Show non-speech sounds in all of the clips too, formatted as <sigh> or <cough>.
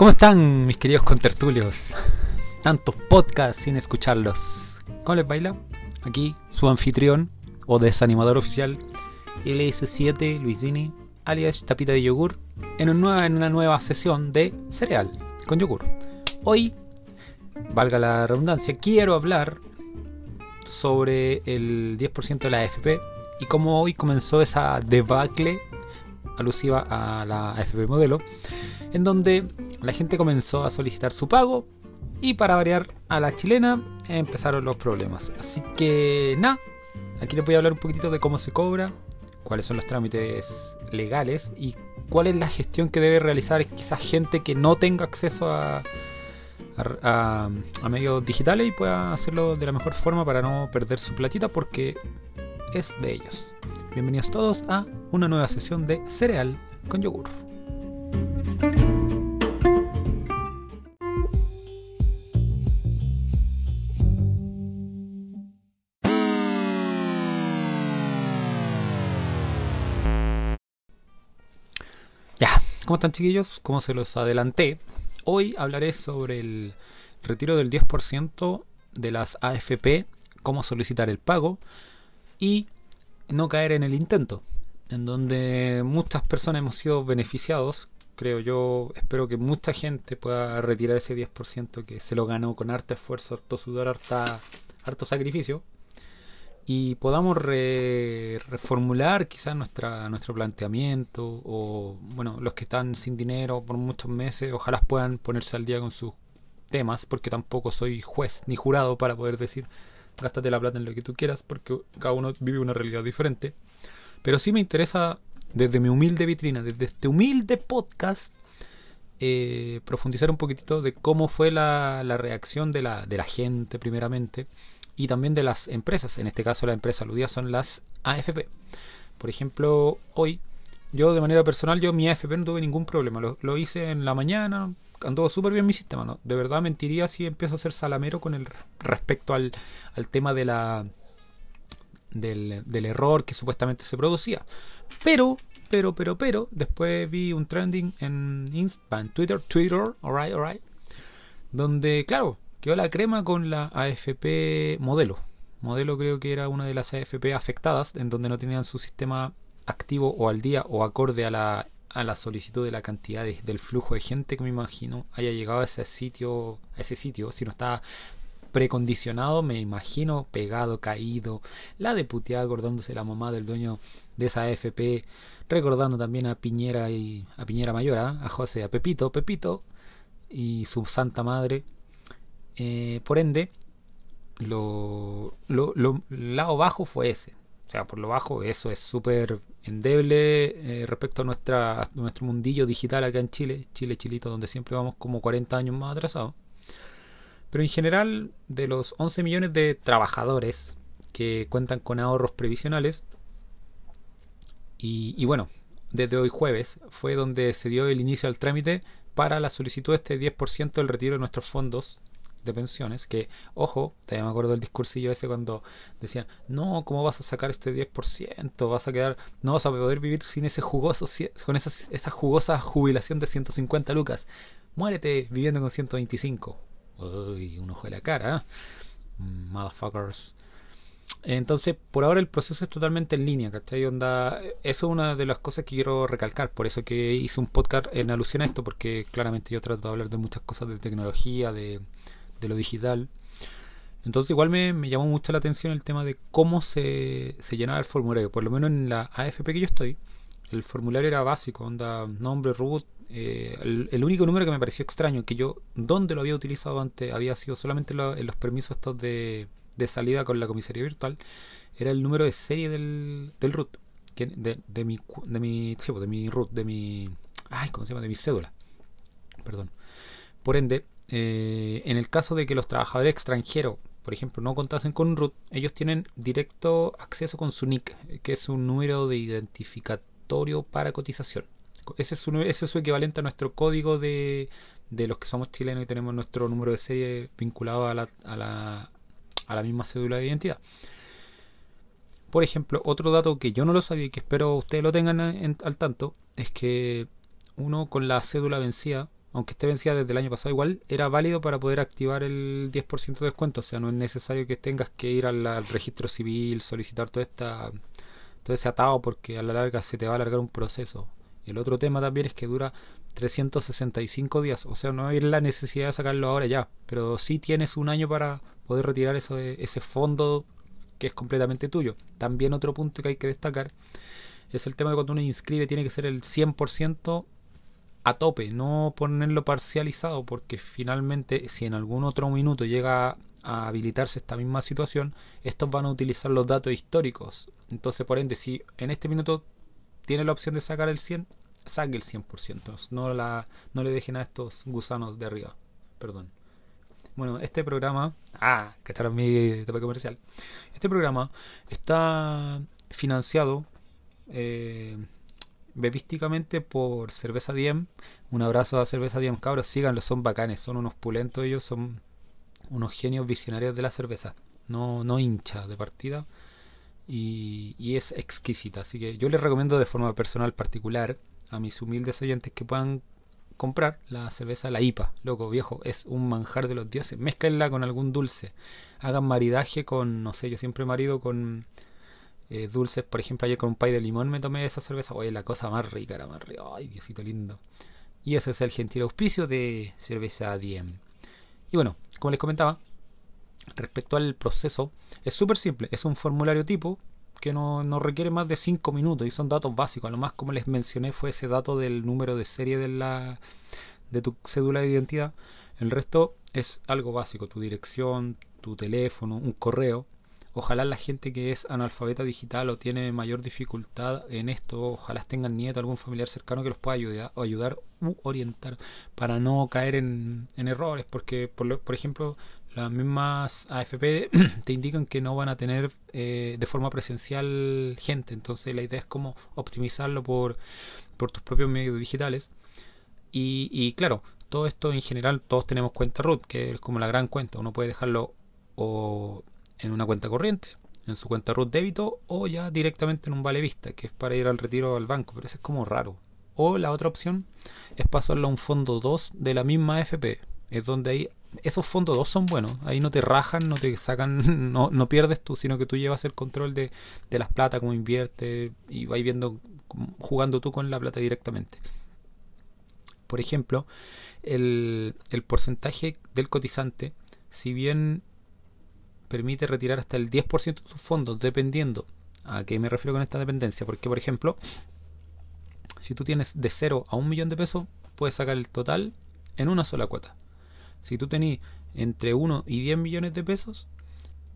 ¿Cómo están mis queridos contertulios? Tantos podcasts sin escucharlos. ¿Cómo les baila? Aquí su anfitrión o desanimador oficial, LS7 Luisini, alias Tapita de Yogur, en, en una nueva sesión de cereal con yogur. Hoy, valga la redundancia, quiero hablar sobre el 10% de la AFP y cómo hoy comenzó esa debacle alusiva a la AFP modelo, en donde la gente comenzó a solicitar su pago y para variar a la chilena empezaron los problemas. Así que nada, aquí les voy a hablar un poquitito de cómo se cobra, cuáles son los trámites legales y cuál es la gestión que debe realizar quizás gente que no tenga acceso a, a, a, medios digitales y pueda hacerlo de la mejor forma para no perder su platita porque es de ellos. Bienvenidos todos a una nueva sesión de cereal con yogur. Ya, ¿cómo están chiquillos? Como se los adelanté, hoy hablaré sobre el retiro del 10% de las AFP, cómo solicitar el pago y no caer en el intento, en donde muchas personas hemos sido beneficiados. Creo yo, espero que mucha gente pueda retirar ese 10% que se lo ganó con harto esfuerzo, harto sudor, harto sacrificio. Y podamos reformular quizás nuestra, nuestro planteamiento. O, bueno, los que están sin dinero por muchos meses, ojalá puedan ponerse al día con sus temas, porque tampoco soy juez ni jurado para poder decir gástate la plata en lo que tú quieras, porque cada uno vive una realidad diferente. Pero sí me interesa, desde mi humilde vitrina, desde este humilde podcast, eh, profundizar un poquitito de cómo fue la, la reacción de la, de la, gente, primeramente, y también de las empresas. En este caso, la empresa aludida son las AFP. Por ejemplo, hoy, yo de manera personal, yo mi AFP no tuve ningún problema. Lo, hice en la mañana, andó súper bien mi sistema, ¿no? De verdad mentiría si empiezo a ser salamero con el respecto al, al tema de la del, del, error que supuestamente se producía. Pero, pero, pero, pero, después vi un trending en, Insta, en Twitter, Twitter, alright, alright, donde, claro, quedó la crema con la AFP modelo. Modelo creo que era una de las AFP afectadas, en donde no tenían su sistema activo o al día o acorde a la a la solicitud de la cantidad de, del flujo de gente que me imagino haya llegado a ese sitio, a ese sitio, si no está precondicionado, me imagino pegado, caído, la de puteada acordándose la mamá del dueño de esa AFP, recordando también a Piñera y a Piñera Mayor, ¿eh? a José, a Pepito, Pepito y su santa madre. Eh, por ende, lo, lo, lo lado bajo fue ese. O sea, por lo bajo, eso es súper endeble eh, respecto a, nuestra, nuestro mundillo digital acá en Chile, Chile, Chilito, donde siempre vamos como 40 años más atrasados. Pero en general, de los 11 millones de trabajadores que cuentan con ahorros previsionales, y, y bueno, desde hoy jueves fue donde se dio el inicio al trámite para la solicitud de este 10% del retiro de nuestros fondos de pensiones, que, ojo, todavía me acuerdo del discursillo ese cuando decían, no, ¿cómo vas a sacar este 10%? Vas a quedar, no vas a poder vivir sin ese jugoso, con esa, esa jugosa jubilación de 150 lucas. Muérete viviendo con 125. Uy, un ojo de la cara, ¿eh? Motherfuckers. Entonces, por ahora el proceso es totalmente en línea, ¿cachai? Onda, eso es una de las cosas que quiero recalcar, por eso que hice un podcast en alusión a esto, porque claramente yo trato de hablar de muchas cosas de tecnología, de, de lo digital. Entonces igual me, me, llamó mucho la atención el tema de cómo se, se llenaba el formulario. Por lo menos en la AFP que yo estoy, el formulario era básico, onda nombre, root. Eh, el, único número que me pareció extraño, que yo donde lo había utilizado antes, había sido solamente en los permisos estos de, de, salida con la comisaría virtual, era el número de serie del, del root. De, de, mi, de mi, sí, de mi root, de mi... Ay, ¿cómo se llama? De mi cédula. Perdón. Por ende, eh, en el caso de que los trabajadores extranjeros, por ejemplo, no contasen con un root, ellos tienen directo acceso con su NIC, que es un número de identificatorio para cotización. Ese es su, equivalente a nuestro código de, de los que somos chilenos y tenemos nuestro número de serie vinculado a la, a la, a la misma cédula de identidad. Por ejemplo, otro dato que yo no lo sabía y que espero ustedes lo tengan en, al tanto es que uno con la cédula vencida aunque esté vencida desde el año pasado, igual era válido para poder activar el 10% de descuento. O sea, no es necesario que tengas que ir al, registro civil, solicitar toda esta, todo ese atado, porque a la larga se te va a alargar un proceso. El otro tema también es que dura 365 días. O sea, no hay la necesidad de sacarlo ahora ya. Pero sí tienes un año para poder retirar eso ese fondo que es completamente tuyo. También otro punto que hay que destacar es el tema de cuando uno inscribe tiene que ser el 100% a tope, no ponerlo parcializado, porque finalmente si en algún otro minuto llega a habilitarse esta misma situación, estos van a utilizar los datos históricos. Entonces, por ende, si en este minuto tiene la opción de sacar el 100, saque el 100%. No, la, no le dejen a estos gusanos de arriba. Perdón. Bueno, este programa... Ah, cacharon mi tope comercial. Este programa está financiado... Eh, bebísticamente por Cerveza Diem. Un abrazo a Cerveza Diem, cabros, síganlo, son bacanes, son unos pulentos ellos, son unos genios visionarios de la cerveza. No, no hincha de partida. Y, y, es exquisita. Así que yo les recomiendo de forma personal particular a mis humildes oyentes que puedan comprar la cerveza, la IPA. Loco, viejo, es un manjar de los dioses. Mezclenla con algún dulce. Hagan maridaje con, no sé, yo siempre marido con eh, dulces. Por ejemplo, ayer con un pay de limón me tomé esa cerveza. Oye, la cosa más rica, era más rica. Ay, Diosito lindo. Y ese es el gentil auspicio de cerveza Diem. Y bueno, como les comentaba, respecto al proceso, es súper simple. Es un formulario tipo que no, no, requiere más de 5 minutos y son datos básicos. A lo más, como les mencioné, fue ese dato del número de serie de, la, de tu cédula de identidad. El resto es algo básico, tu dirección, tu teléfono, un correo Ojalá la gente que es analfabeta digital o tiene mayor dificultad en esto, ojalá tengan nieto, algún familiar cercano que los pueda ayudar, o ayudar u orientar para no caer en, errores, porque por, por ejemplo las mismas AFP <coughs> te indican que no van a tener eh, de forma presencial gente, entonces la idea es como optimizarlo por, por tus propios medios digitales. Y, y claro, todo esto en general, todos tenemos cuenta root, que es como la gran cuenta, uno puede dejarlo o en una cuenta corriente, en su cuenta root débito o ya directamente en un vale vista, que es para ir al retiro al banco, pero eso es como raro. O la otra opción es pasarlo a un fondo 2 de la misma FP, es donde ahí esos fondos 2 son buenos, ahí no te rajan, no te sacan, <laughs> no, no pierdes tú, sino que tú llevas el control de, de las plata, cómo invierte y vais viendo, jugando tú con la plata directamente. Por ejemplo, el, el porcentaje del cotizante, si bien permite retirar hasta el 10% de tus fondos, dependiendo. ¿A qué me refiero con esta dependencia? Porque, por ejemplo, si tú tienes de 0 a un millón de pesos, puedes sacar el total en una sola cuota. Si tú tenés entre 1 y 10 millones de pesos,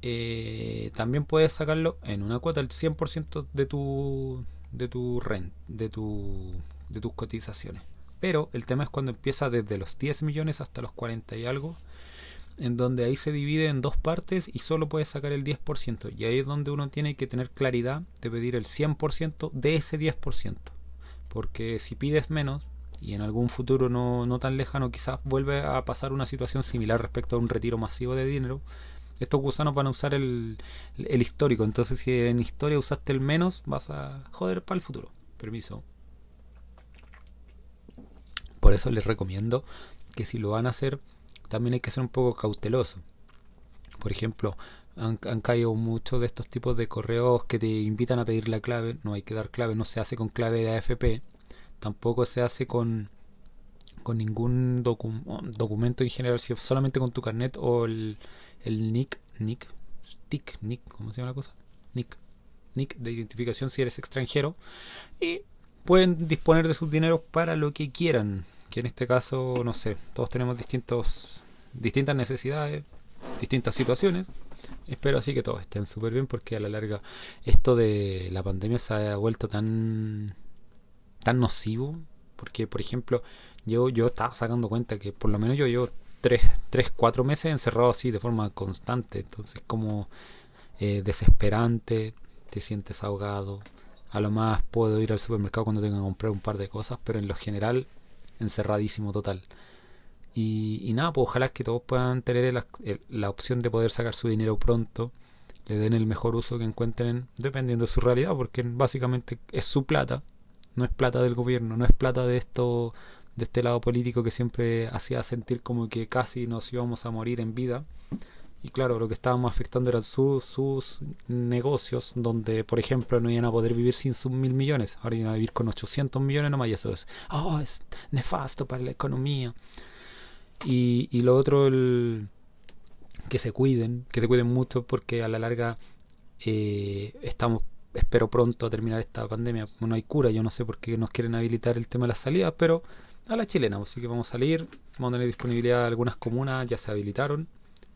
eh, también puedes sacarlo en una cuota el 100% de tu de tu rent, de tu de tus cotizaciones. Pero el tema es cuando empieza desde los 10 millones hasta los 40 y algo, en donde ahí se divide en dos partes y solo puedes sacar el 10%. Y ahí es donde uno tiene que tener claridad de pedir el 100% de ese 10%. Porque si pides menos, y en algún futuro no, no tan lejano quizás vuelve a pasar una situación similar respecto a un retiro masivo de dinero, estos gusanos van a usar el, el histórico. Entonces si en historia usaste el menos, vas a joder para el futuro. Permiso. Por eso les recomiendo que si lo van a hacer también hay que ser un poco cauteloso. Por ejemplo, han, caído muchos de estos tipos de correos que te invitan a pedir la clave. No hay que dar clave, no se hace con clave de AFP. Tampoco se hace con, con ningún documento en general, solamente con tu carnet o el, el NIC, NIC, TIC, NIC, ¿cómo se llama la cosa? NIC, NIC de identificación si eres extranjero. Y pueden disponer de sus dineros para lo que quieran que en este caso, no sé, todos tenemos distintos, distintas necesidades, distintas situaciones. Espero así que todos estén súper bien porque a la larga esto de la pandemia se ha vuelto tan, tan nocivo. Porque, por ejemplo, yo, yo estaba sacando cuenta que por lo menos yo llevo 3, 3 4 meses encerrado así de forma constante. Entonces, como eh, desesperante, te sientes ahogado. A lo más puedo ir al supermercado cuando tenga que comprar un par de cosas, pero en lo general encerradísimo total. Y, nada, pues ojalá que todos puedan tener la, la, opción de poder sacar su dinero pronto, le den el mejor uso que encuentren, dependiendo de su realidad, porque básicamente es su plata, no es plata del gobierno, no es plata de esto de este lado político que siempre hacía sentir como que casi nos íbamos a morir en vida. Y claro, lo que estábamos afectando eran sus negocios, donde, por ejemplo, no iban a poder vivir sin sus mil millones. Ahora iban a vivir con 800 millones nomás y eso es, oh, es nefasto para la economía. Y, y lo otro, el, que se cuiden, que se cuiden mucho porque a la larga eh, estamos, espero pronto a terminar esta pandemia. No hay cura, yo no sé por qué nos quieren habilitar el tema de las salidas, pero a la chilena, así que vamos a salir, vamos a tener disponibilidad algunas comunas, ya se habilitaron,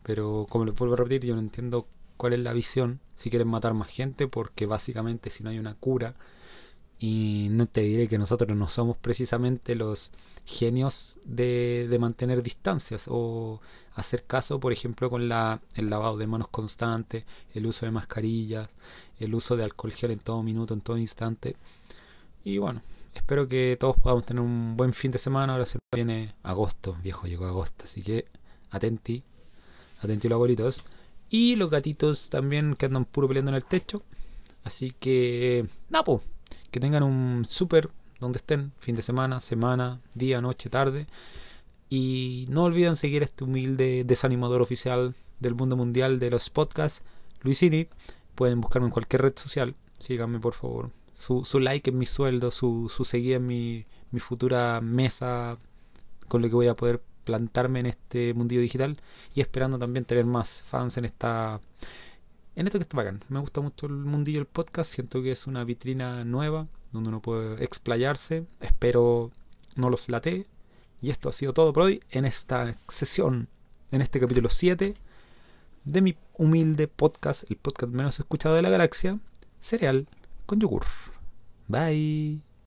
pero como les vuelvo a repetir, yo no entiendo cuál es la visión, si quieren matar más gente, porque básicamente si no hay una cura, y no te diré que nosotros no somos precisamente los genios de, de mantener distancias o hacer caso, por ejemplo, con la, el lavado de manos constante, el uso de mascarillas, el uso de alcohol gel en todo minuto, en todo instante. Y bueno, espero que todos podamos tener un buen fin de semana. Ahora se viene agosto, viejo, llegó agosto, así que atenti, atenti los abuelitos. Y los gatitos también que andan puro peleando en el techo. Así que, napo, que tengan un súper donde estén, fin de semana, semana, día, noche, tarde. Y no olviden seguir este humilde desanimador oficial del mundo mundial de los podcasts, Luisini. Pueden buscarme en cualquier red social. Síganme, por favor. Su, su like en mi sueldo, su, su seguir en mi, mi futura mesa con lo que voy a poder plantarme en este mundillo digital y esperando también tener más fans en esta en esto que está bacán. Me gusta mucho el mundillo del podcast, siento que es una vitrina nueva donde uno puede explayarse. Espero no los late. Y esto ha sido todo por hoy en esta sesión, en este capítulo 7 de mi humilde podcast, el podcast menos escuchado de la galaxia, Cereal con yogur. Bye.